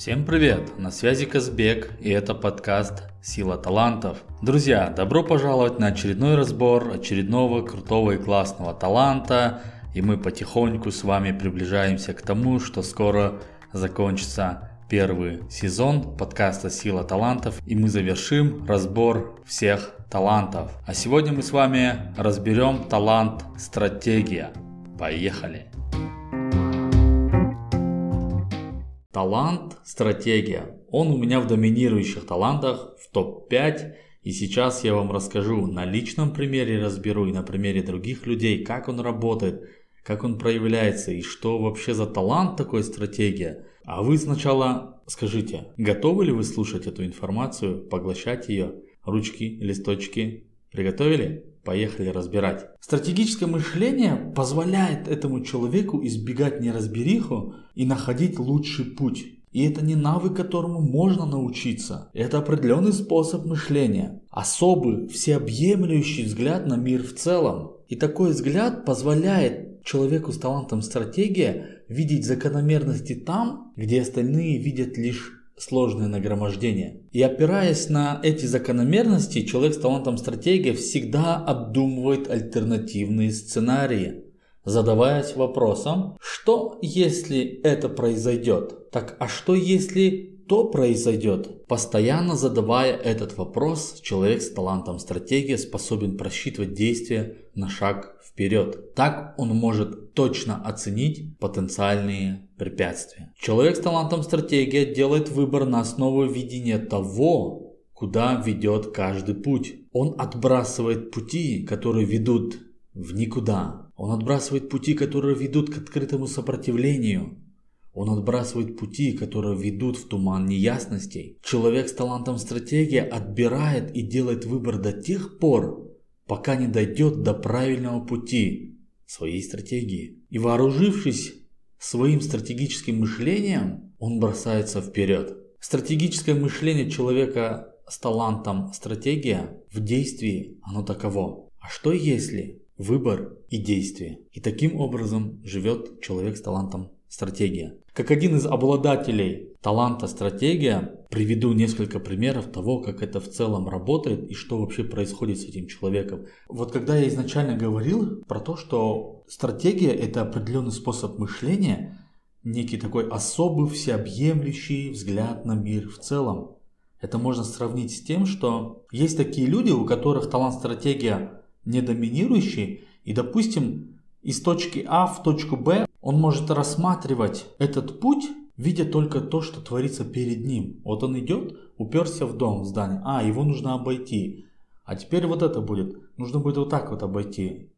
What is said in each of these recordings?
Всем привет! На связи Казбек и это подкаст «Сила талантов». Друзья, добро пожаловать на очередной разбор очередного крутого и классного таланта. И мы потихоньку с вами приближаемся к тому, что скоро закончится первый сезон подкаста «Сила талантов» и мы завершим разбор всех талантов. А сегодня мы с вами разберем талант «Стратегия». Поехали! Талант, стратегия. Он у меня в доминирующих талантах в топ-5. И сейчас я вам расскажу на личном примере, разберу и на примере других людей, как он работает, как он проявляется и что вообще за талант такой стратегия. А вы сначала скажите, готовы ли вы слушать эту информацию, поглощать ее? Ручки, листочки приготовили? Поехали разбирать. Стратегическое мышление позволяет этому человеку избегать неразбериху и находить лучший путь. И это не навык, которому можно научиться. Это определенный способ мышления. Особый, всеобъемлющий взгляд на мир в целом. И такой взгляд позволяет человеку с талантом стратегия видеть закономерности там, где остальные видят лишь сложное нагромождение. И опираясь на эти закономерности, человек с талантом стратегия всегда обдумывает альтернативные сценарии, задаваясь вопросом, что если это произойдет? Так а что если то произойдет? Постоянно задавая этот вопрос, человек с талантом стратегия способен просчитывать действия на шаг вперед. Так он может точно оценить потенциальные препятствия. Человек с талантом стратегия делает выбор на основе видения того, куда ведет каждый путь. Он отбрасывает пути, которые ведут в никуда. Он отбрасывает пути, которые ведут к открытому сопротивлению. Он отбрасывает пути, которые ведут в туман неясностей. Человек с талантом стратегия отбирает и делает выбор до тех пор, пока не дойдет до правильного пути своей стратегии. И вооружившись своим стратегическим мышлением, он бросается вперед. Стратегическое мышление человека с талантом стратегия в действии, оно таково. А что если выбор и действие? И таким образом живет человек с талантом стратегия. Как один из обладателей таланта стратегия, приведу несколько примеров того, как это в целом работает и что вообще происходит с этим человеком. Вот когда я изначально говорил про то, что стратегия это определенный способ мышления, некий такой особый всеобъемлющий взгляд на мир в целом. Это можно сравнить с тем, что есть такие люди, у которых талант стратегия не доминирующий, и, допустим, из точки А в точку Б он может рассматривать этот путь, видя только то, что творится перед ним. Вот он идет, уперся в дом, в здание. А, его нужно обойти. А теперь вот это будет. Нужно будет вот так вот обойти.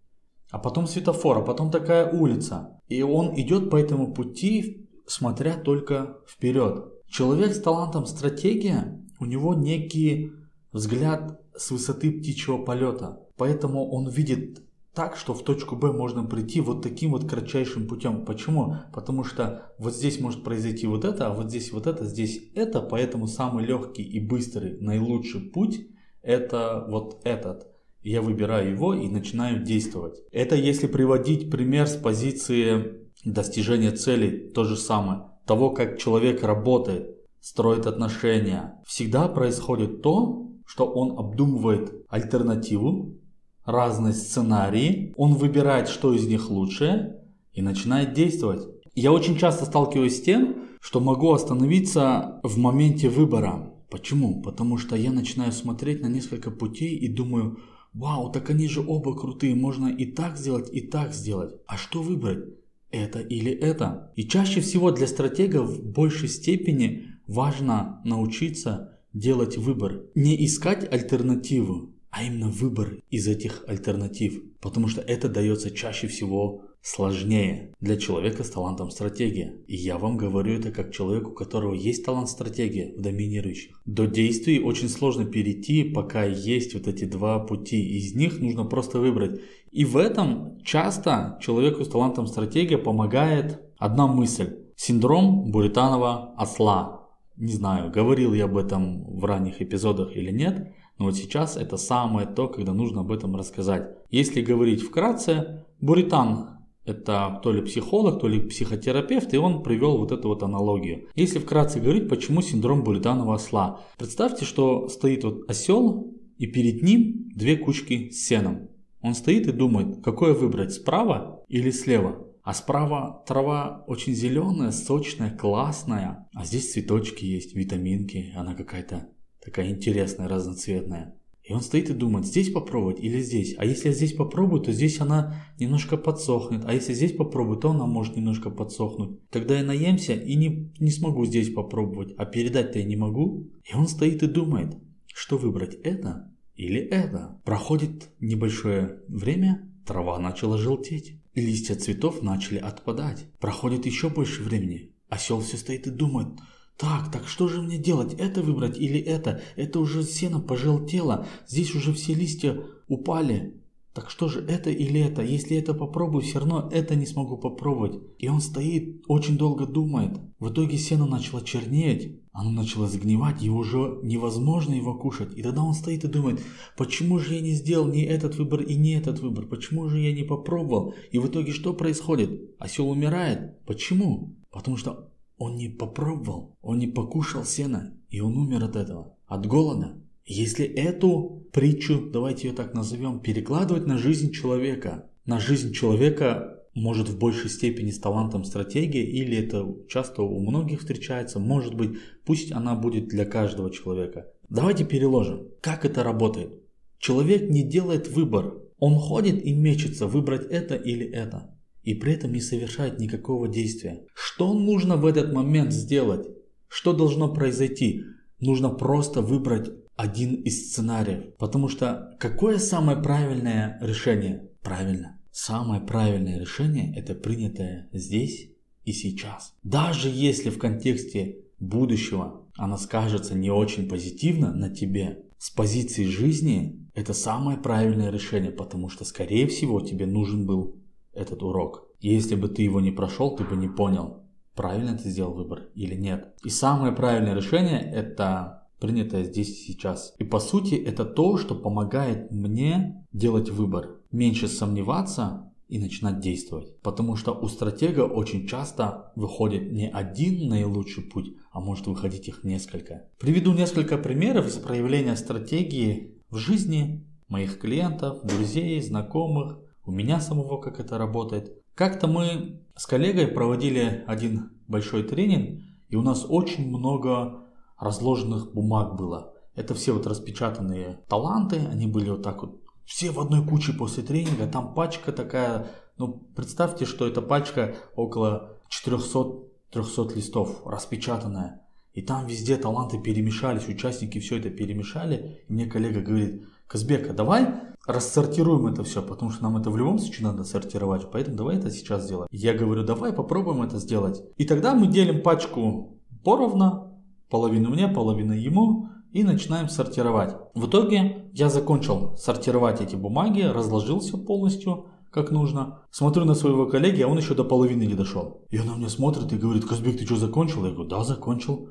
А потом светофор, а потом такая улица. И он идет по этому пути, смотря только вперед. Человек с талантом стратегия, у него некий взгляд с высоты птичьего полета. Поэтому он видит так, что в точку Б можно прийти вот таким вот кратчайшим путем. Почему? Потому что вот здесь может произойти вот это, а вот здесь вот это, здесь это, поэтому самый легкий и быстрый, наилучший путь это вот этот. Я выбираю его и начинаю действовать. Это если приводить пример с позиции достижения цели, то же самое. Того, как человек работает, строит отношения. Всегда происходит то, что он обдумывает альтернативу, разные сценарии, он выбирает, что из них лучше и начинает действовать. Я очень часто сталкиваюсь с тем, что могу остановиться в моменте выбора. Почему? Потому что я начинаю смотреть на несколько путей и думаю, вау, так они же оба крутые, можно и так сделать, и так сделать. А что выбрать? Это или это? И чаще всего для стратега в большей степени важно научиться делать выбор. Не искать альтернативу, а именно выбор из этих альтернатив. Потому что это дается чаще всего сложнее для человека с талантом стратегия. И я вам говорю это как человеку, у которого есть талант стратегия в доминирующих. До действий очень сложно перейти, пока есть вот эти два пути. Из них нужно просто выбрать. И в этом часто человеку с талантом стратегия помогает одна мысль. Синдром Буританова осла. Не знаю, говорил я об этом в ранних эпизодах или нет. Но вот сейчас это самое то, когда нужно об этом рассказать. Если говорить вкратце, Буритан это то ли психолог, то ли психотерапевт, и он привел вот эту вот аналогию. Если вкратце говорить, почему синдром буританова осла. Представьте, что стоит вот осел, и перед ним две кучки с сеном. Он стоит и думает, какое выбрать, справа или слева. А справа трава очень зеленая, сочная, классная. А здесь цветочки есть, витаминки. Она какая-то такая интересная, разноцветная. И он стоит и думает, здесь попробовать или здесь. А если я здесь попробую, то здесь она немножко подсохнет. А если здесь попробую, то она может немножко подсохнуть. Тогда я наемся и не, не смогу здесь попробовать. А передать-то я не могу. И он стоит и думает, что выбрать это или это. Проходит небольшое время, трава начала желтеть. Листья цветов начали отпадать. Проходит еще больше времени. Осел все стоит и думает – так, так что же мне делать? Это выбрать или это? Это уже сено пожелтело. Здесь уже все листья упали. Так что же это или это? Если это попробую, все равно это не смогу попробовать. И он стоит, очень долго думает. В итоге сено начало чернеть. Оно начало загнивать, и уже невозможно его кушать. И тогда он стоит и думает, почему же я не сделал ни этот выбор и не этот выбор? Почему же я не попробовал? И в итоге что происходит? Осел умирает. Почему? Потому что он не попробовал, он не покушал сена, и он умер от этого, от голода. Если эту притчу, давайте ее так назовем, перекладывать на жизнь человека, на жизнь человека может в большей степени с талантом стратегии, или это часто у многих встречается, может быть, пусть она будет для каждого человека. Давайте переложим, как это работает. Человек не делает выбор, он ходит и мечется, выбрать это или это и при этом не совершает никакого действия. Что нужно в этот момент сделать? Что должно произойти? Нужно просто выбрать один из сценариев. Потому что какое самое правильное решение? Правильно. Самое правильное решение это принятое здесь и сейчас. Даже если в контексте будущего она скажется не очень позитивно на тебе, с позиции жизни это самое правильное решение, потому что скорее всего тебе нужен был этот урок. Если бы ты его не прошел, ты бы не понял, правильно ты сделал выбор или нет. И самое правильное решение это принятое здесь и сейчас. И по сути это то, что помогает мне делать выбор. Меньше сомневаться и начинать действовать. Потому что у стратега очень часто выходит не один наилучший путь, а может выходить их несколько. Приведу несколько примеров из проявления стратегии в жизни моих клиентов, друзей, знакомых, у меня самого как это работает. Как-то мы с коллегой проводили один большой тренинг, и у нас очень много разложенных бумаг было. Это все вот распечатанные таланты, они были вот так вот, все в одной куче после тренинга, там пачка такая, ну представьте, что эта пачка около 400-300 листов распечатанная. И там везде таланты перемешались, участники все это перемешали. И мне коллега говорит, Казбека, давай рассортируем это все, потому что нам это в любом случае надо сортировать, поэтому давай это сейчас сделаем. Я говорю, давай попробуем это сделать. И тогда мы делим пачку поровну, половину мне, половину ему, и начинаем сортировать. В итоге я закончил сортировать эти бумаги, разложил все полностью, как нужно. Смотрю на своего коллеги, а он еще до половины не дошел. И он на меня смотрит и говорит, Казбек, ты что, закончил? Я говорю, да, закончил.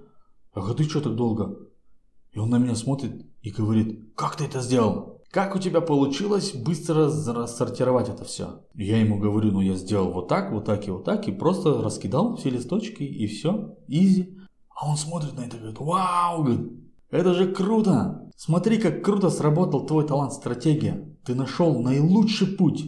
Говорю, ты что так долго? И он на меня смотрит и говорит, как ты это сделал? Как у тебя получилось быстро рассортировать это все? Я ему говорю, ну я сделал вот так, вот так и вот так, и просто раскидал все листочки, и все, изи. А он смотрит на это и говорит, вау, это же круто! Смотри, как круто сработал твой талант стратегия. Ты нашел наилучший путь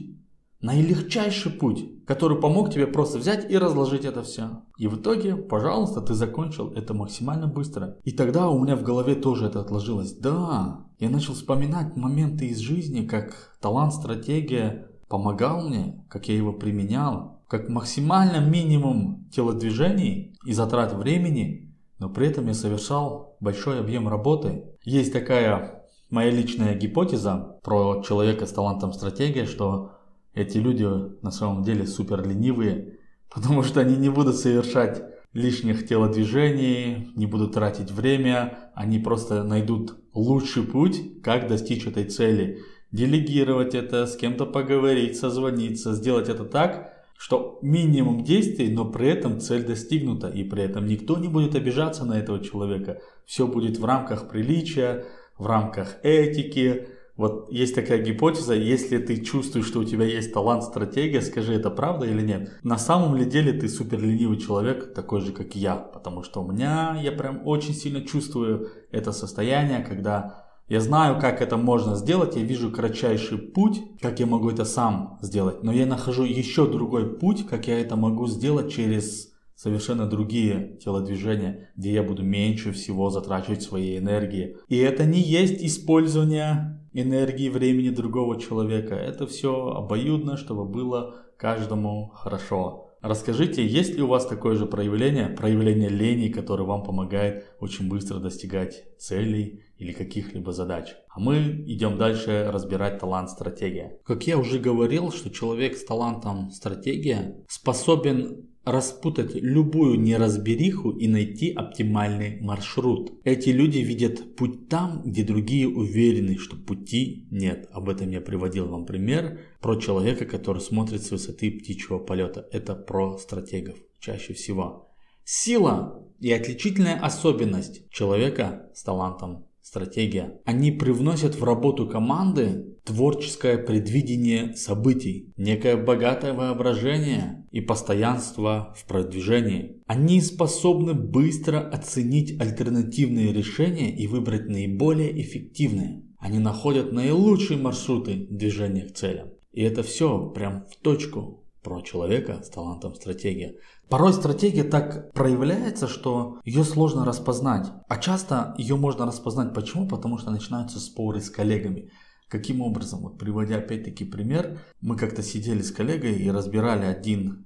наилегчайший путь, который помог тебе просто взять и разложить это все. И в итоге, пожалуйста, ты закончил это максимально быстро. И тогда у меня в голове тоже это отложилось. Да, я начал вспоминать моменты из жизни, как талант, стратегия помогал мне, как я его применял, как максимально минимум телодвижений и затрат времени, но при этом я совершал большой объем работы. Есть такая моя личная гипотеза про человека с талантом стратегия, что эти люди на самом деле супер ленивые, потому что они не будут совершать лишних телодвижений, не будут тратить время, они просто найдут лучший путь, как достичь этой цели. Делегировать это, с кем-то поговорить, созвониться, сделать это так, что минимум действий, но при этом цель достигнута, и при этом никто не будет обижаться на этого человека. Все будет в рамках приличия, в рамках этики, Вот есть такая гипотеза, если ты чувствуешь, что у тебя есть талант, стратегия, скажи, это правда или нет. На самом ли деле ты супер ленивый человек, такой же, как я, потому что у меня, я прям очень сильно чувствую это состояние, когда я знаю, как это можно сделать, я вижу кратчайший путь, как я могу это сам сделать, но я нахожу еще другой путь, как я это могу сделать через совершенно другие телодвижения, где я буду меньше всего затрачивать своей энергии. И это не есть использование энергии, времени другого человека. Это все обоюдно, чтобы было каждому хорошо. Расскажите, есть ли у вас такое же проявление, проявление лени, которое вам помогает очень быстро достигать целей или каких-либо задач. А мы идем дальше разбирать талант стратегия. Как я уже говорил, что человек с талантом стратегия способен распутать любую неразбериху и найти оптимальный маршрут. Эти люди видят путь там, где другие уверены, что пути нет. Об этом я приводил вам пример про человека, который смотрит с высоты птичьего полета. Это про стратегов чаще всего. Сила и отличительная особенность человека с талантом стратегия. Они привносят в работу команды творческое предвидение событий, некое богатое воображение и постоянство в продвижении. Они способны быстро оценить альтернативные решения и выбрать наиболее эффективные. Они находят наилучшие маршруты движения к целям. И это все прям в точку про человека с талантом стратегия. Порой стратегия так проявляется, что ее сложно распознать. А часто ее можно распознать. Почему? Потому что начинаются споры с коллегами. Каким образом? Вот приводя опять-таки пример, мы как-то сидели с коллегой и разбирали один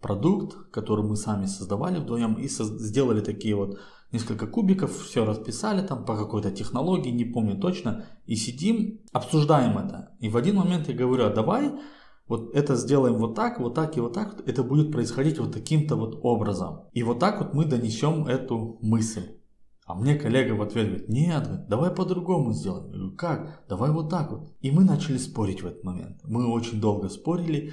продукт, который мы сами создавали вдвоем и со- сделали такие вот несколько кубиков, все расписали там по какой-то технологии, не помню точно, и сидим, обсуждаем это. И в один момент я говорю, а давай вот это сделаем вот так, вот так и вот так, это будет происходить вот таким-то вот образом. И вот так вот мы донесем эту мысль. А мне коллега в ответ говорит, нет, давай по-другому сделаем. Я говорю, как? Давай вот так вот. И мы начали спорить в этот момент. Мы очень долго спорили,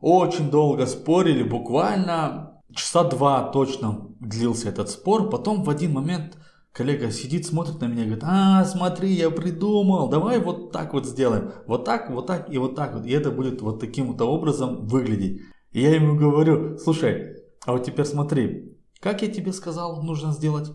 очень долго спорили, буквально часа два точно длился этот спор. Потом в один момент Коллега сидит, смотрит на меня и говорит, а, смотри, я придумал, давай вот так вот сделаем. Вот так, вот так и вот так вот. И это будет вот таким вот образом выглядеть. И я ему говорю, слушай, а вот теперь смотри, как я тебе сказал, нужно сделать?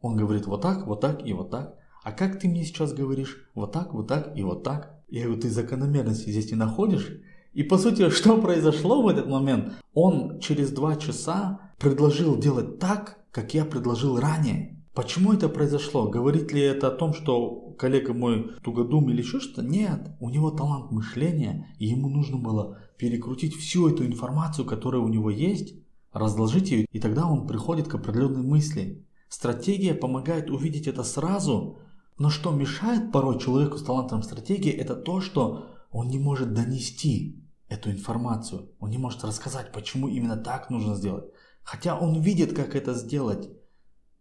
Он говорит, вот так, вот так и вот так. А как ты мне сейчас говоришь? Вот так, вот так и вот так. Я говорю, ты закономерности здесь не находишь? И по сути, что произошло в этот момент? Он через два часа предложил делать так, как я предложил ранее. Почему это произошло? Говорит ли это о том, что коллега мой тугодум или еще что-то? Нет, у него талант мышления, и ему нужно было перекрутить всю эту информацию, которая у него есть, разложить ее, и тогда он приходит к определенной мысли. Стратегия помогает увидеть это сразу, но что мешает порой человеку с талантом стратегии, это то, что он не может донести эту информацию, он не может рассказать, почему именно так нужно сделать. Хотя он видит, как это сделать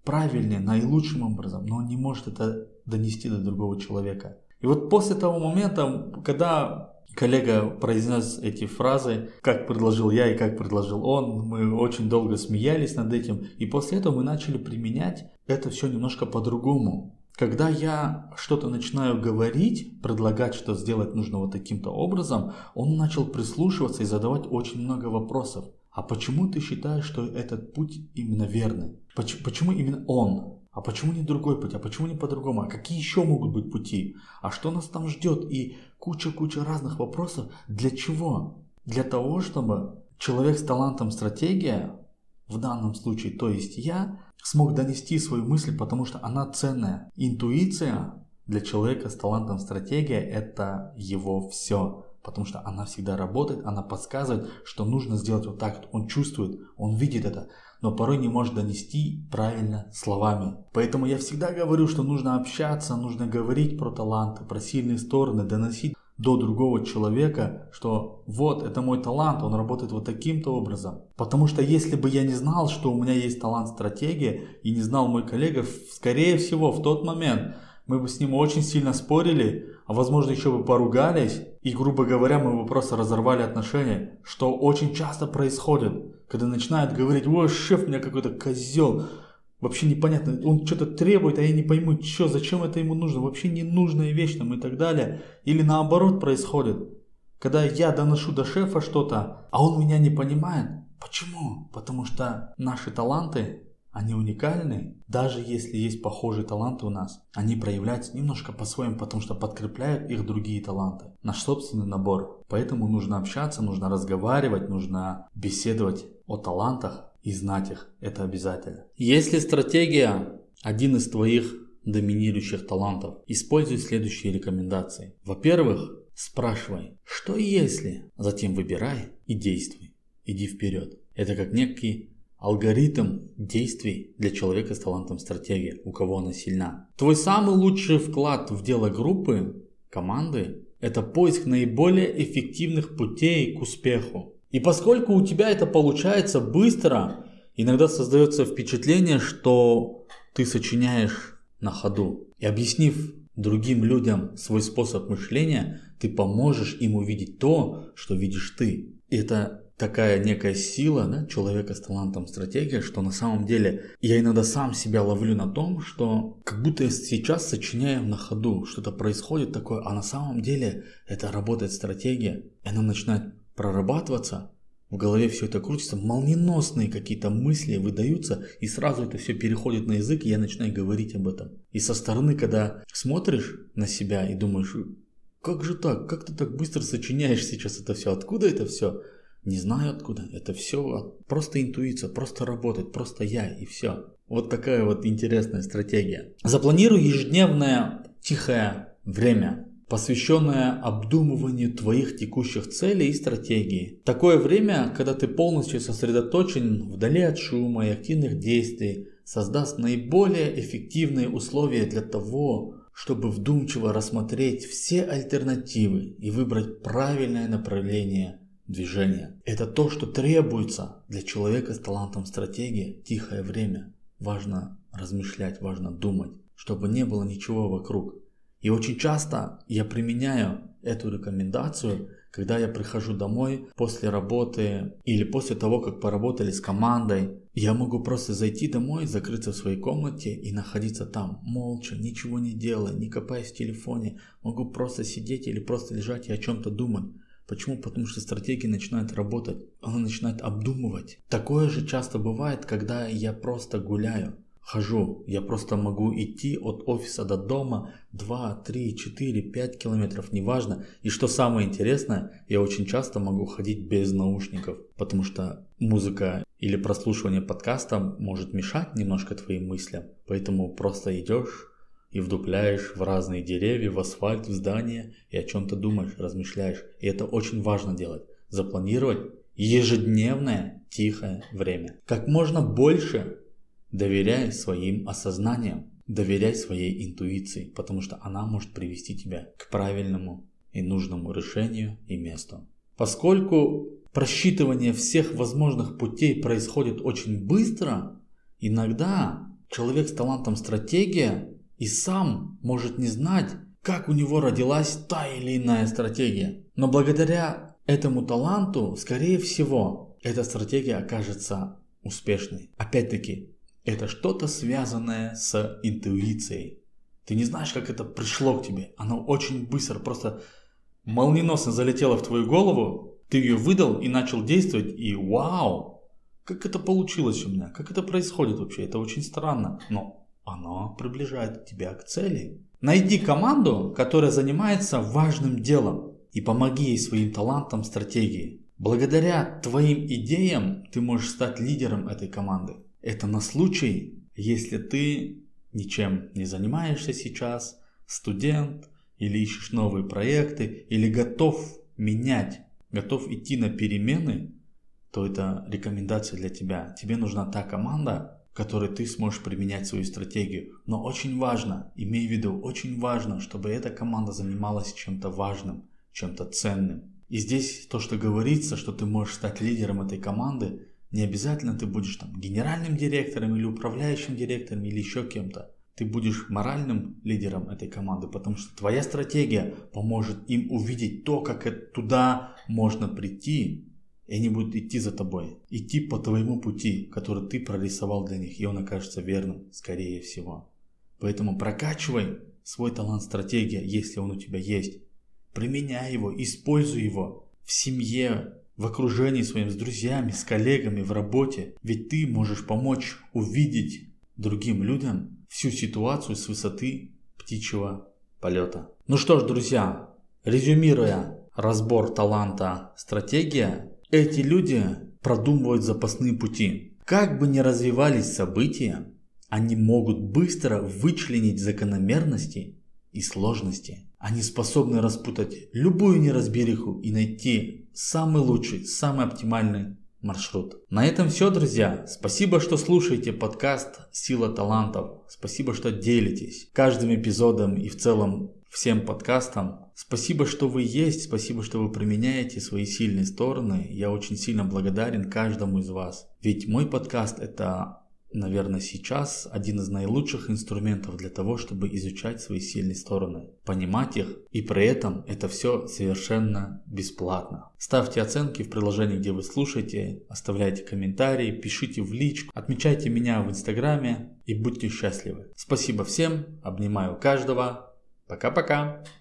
правильнее, наилучшим образом, но он не может это донести до другого человека. И вот после того момента, когда коллега произнес эти фразы, как предложил я и как предложил он, мы очень долго смеялись над этим, и после этого мы начали применять это все немножко по-другому. Когда я что-то начинаю говорить, предлагать, что сделать нужно вот таким-то образом, он начал прислушиваться и задавать очень много вопросов. А почему ты считаешь, что этот путь именно верный? Почему, почему именно он? А почему не другой путь? А почему не по-другому? А какие еще могут быть пути? А что нас там ждет? И куча-куча разных вопросов. Для чего? Для того, чтобы человек с талантом стратегия, в данном случае, то есть я, смог донести свою мысль, потому что она ценная. Интуиция для человека с талантом стратегия – это его все потому что она всегда работает, она подсказывает, что нужно сделать вот так. Он чувствует, он видит это, но порой не может донести правильно словами. Поэтому я всегда говорю, что нужно общаться, нужно говорить про таланты, про сильные стороны, доносить до другого человека, что вот это мой талант, он работает вот таким-то образом. Потому что если бы я не знал, что у меня есть талант стратегии и не знал мой коллега, скорее всего в тот момент мы бы с ним очень сильно спорили, а возможно еще бы поругались, и, грубо говоря, мы бы просто разорвали отношения, что очень часто происходит, когда начинают говорить, ой, шеф у меня какой-то козел, Вообще непонятно, он что-то требует, а я не пойму, что, зачем это ему нужно, вообще ненужная вещь там и так далее. Или наоборот происходит, когда я доношу до шефа что-то, а он меня не понимает. Почему? Потому что наши таланты они уникальны, даже если есть похожие таланты у нас. Они проявляются немножко по-своему, потому что подкрепляют их другие таланты. Наш собственный набор. Поэтому нужно общаться, нужно разговаривать, нужно беседовать о талантах и знать их. Это обязательно. Если стратегия один из твоих доминирующих талантов, используй следующие рекомендации. Во-первых, спрашивай, что если, затем выбирай и действуй. Иди вперед. Это как некий алгоритм действий для человека с талантом стратегии, у кого она сильна. Твой самый лучший вклад в дело группы, команды, это поиск наиболее эффективных путей к успеху. И поскольку у тебя это получается быстро, иногда создается впечатление, что ты сочиняешь на ходу. И объяснив другим людям свой способ мышления, ты поможешь им увидеть то, что видишь ты. И это такая некая сила да, человека с талантом стратегия, что на самом деле я иногда сам себя ловлю на том, что как будто я сейчас сочиняю на ходу, что-то происходит такое, а на самом деле это работает стратегия, и она начинает прорабатываться, в голове все это крутится, молниеносные какие-то мысли выдаются, и сразу это все переходит на язык, и я начинаю говорить об этом. И со стороны, когда смотришь на себя и думаешь, как же так, как ты так быстро сочиняешь сейчас это все, откуда это все? Не знаю откуда. Это все просто интуиция, просто работает, просто я и все. Вот такая вот интересная стратегия. Запланируй ежедневное тихое время, посвященное обдумыванию твоих текущих целей и стратегий. Такое время, когда ты полностью сосредоточен вдали от шума и активных действий, создаст наиболее эффективные условия для того, чтобы вдумчиво рассмотреть все альтернативы и выбрать правильное направление движение. Это то, что требуется для человека с талантом стратегии тихое время. Важно размышлять, важно думать, чтобы не было ничего вокруг. И очень часто я применяю эту рекомендацию, когда я прихожу домой после работы или после того, как поработали с командой. Я могу просто зайти домой, закрыться в своей комнате и находиться там, молча, ничего не делая, не копаясь в телефоне. Могу просто сидеть или просто лежать и о чем-то думать. Почему? Потому что стратегия начинает работать, она начинает обдумывать. Такое же часто бывает, когда я просто гуляю, хожу. Я просто могу идти от офиса до дома 2, 3, 4, 5 километров, неважно. И что самое интересное, я очень часто могу ходить без наушников, потому что музыка или прослушивание подкаста может мешать немножко твоим мыслям. Поэтому просто идешь, и вдупляешь в разные деревья, в асфальт, в здания и о чем-то думаешь, размышляешь. И это очень важно делать. Запланировать ежедневное тихое время. Как можно больше доверяй своим осознаниям, доверяй своей интуиции, потому что она может привести тебя к правильному и нужному решению и месту. Поскольку просчитывание всех возможных путей происходит очень быстро, иногда человек с талантом стратегия и сам может не знать, как у него родилась та или иная стратегия. Но благодаря этому таланту, скорее всего, эта стратегия окажется успешной. Опять-таки, это что-то связанное с интуицией. Ты не знаешь, как это пришло к тебе. Оно очень быстро, просто молниеносно залетело в твою голову. Ты ее выдал и начал действовать. И вау, как это получилось у меня, как это происходит вообще. Это очень странно. Но оно приближает тебя к цели. Найди команду, которая занимается важным делом и помоги ей своим талантам, стратегии. Благодаря твоим идеям ты можешь стать лидером этой команды. Это на случай, если ты ничем не занимаешься сейчас, студент или ищешь новые проекты, или готов менять, готов идти на перемены, то это рекомендация для тебя. Тебе нужна та команда, которой ты сможешь применять свою стратегию. Но очень важно, имей в виду, очень важно, чтобы эта команда занималась чем-то важным, чем-то ценным. И здесь то, что говорится, что ты можешь стать лидером этой команды, не обязательно ты будешь там генеральным директором или управляющим директором или еще кем-то. Ты будешь моральным лидером этой команды, потому что твоя стратегия поможет им увидеть то, как туда можно прийти, И они будут идти за тобой, идти по твоему пути, который ты прорисовал для них, и он окажется верным, скорее всего. Поэтому прокачивай свой талант стратегия, если он у тебя есть. Применяй его, используй его в семье, в окружении своим, с друзьями, с коллегами, в работе. Ведь ты можешь помочь увидеть другим людям всю ситуацию с высоты птичьего полета. Ну что ж, друзья, резюмируя разбор таланта стратегия, эти люди продумывают запасные пути. Как бы ни развивались события, они могут быстро вычленить закономерности и сложности. Они способны распутать любую неразбериху и найти самый лучший, самый оптимальный маршрут. На этом все, друзья. Спасибо, что слушаете подкаст «Сила талантов». Спасибо, что делитесь каждым эпизодом и в целом всем подкастам. Спасибо, что вы есть, спасибо, что вы применяете свои сильные стороны. Я очень сильно благодарен каждому из вас. Ведь мой подкаст это наверное, сейчас один из наилучших инструментов для того, чтобы изучать свои сильные стороны, понимать их, и при этом это все совершенно бесплатно. Ставьте оценки в приложении, где вы слушаете, оставляйте комментарии, пишите в личку, отмечайте меня в инстаграме и будьте счастливы. Спасибо всем, обнимаю каждого. Пока-пока.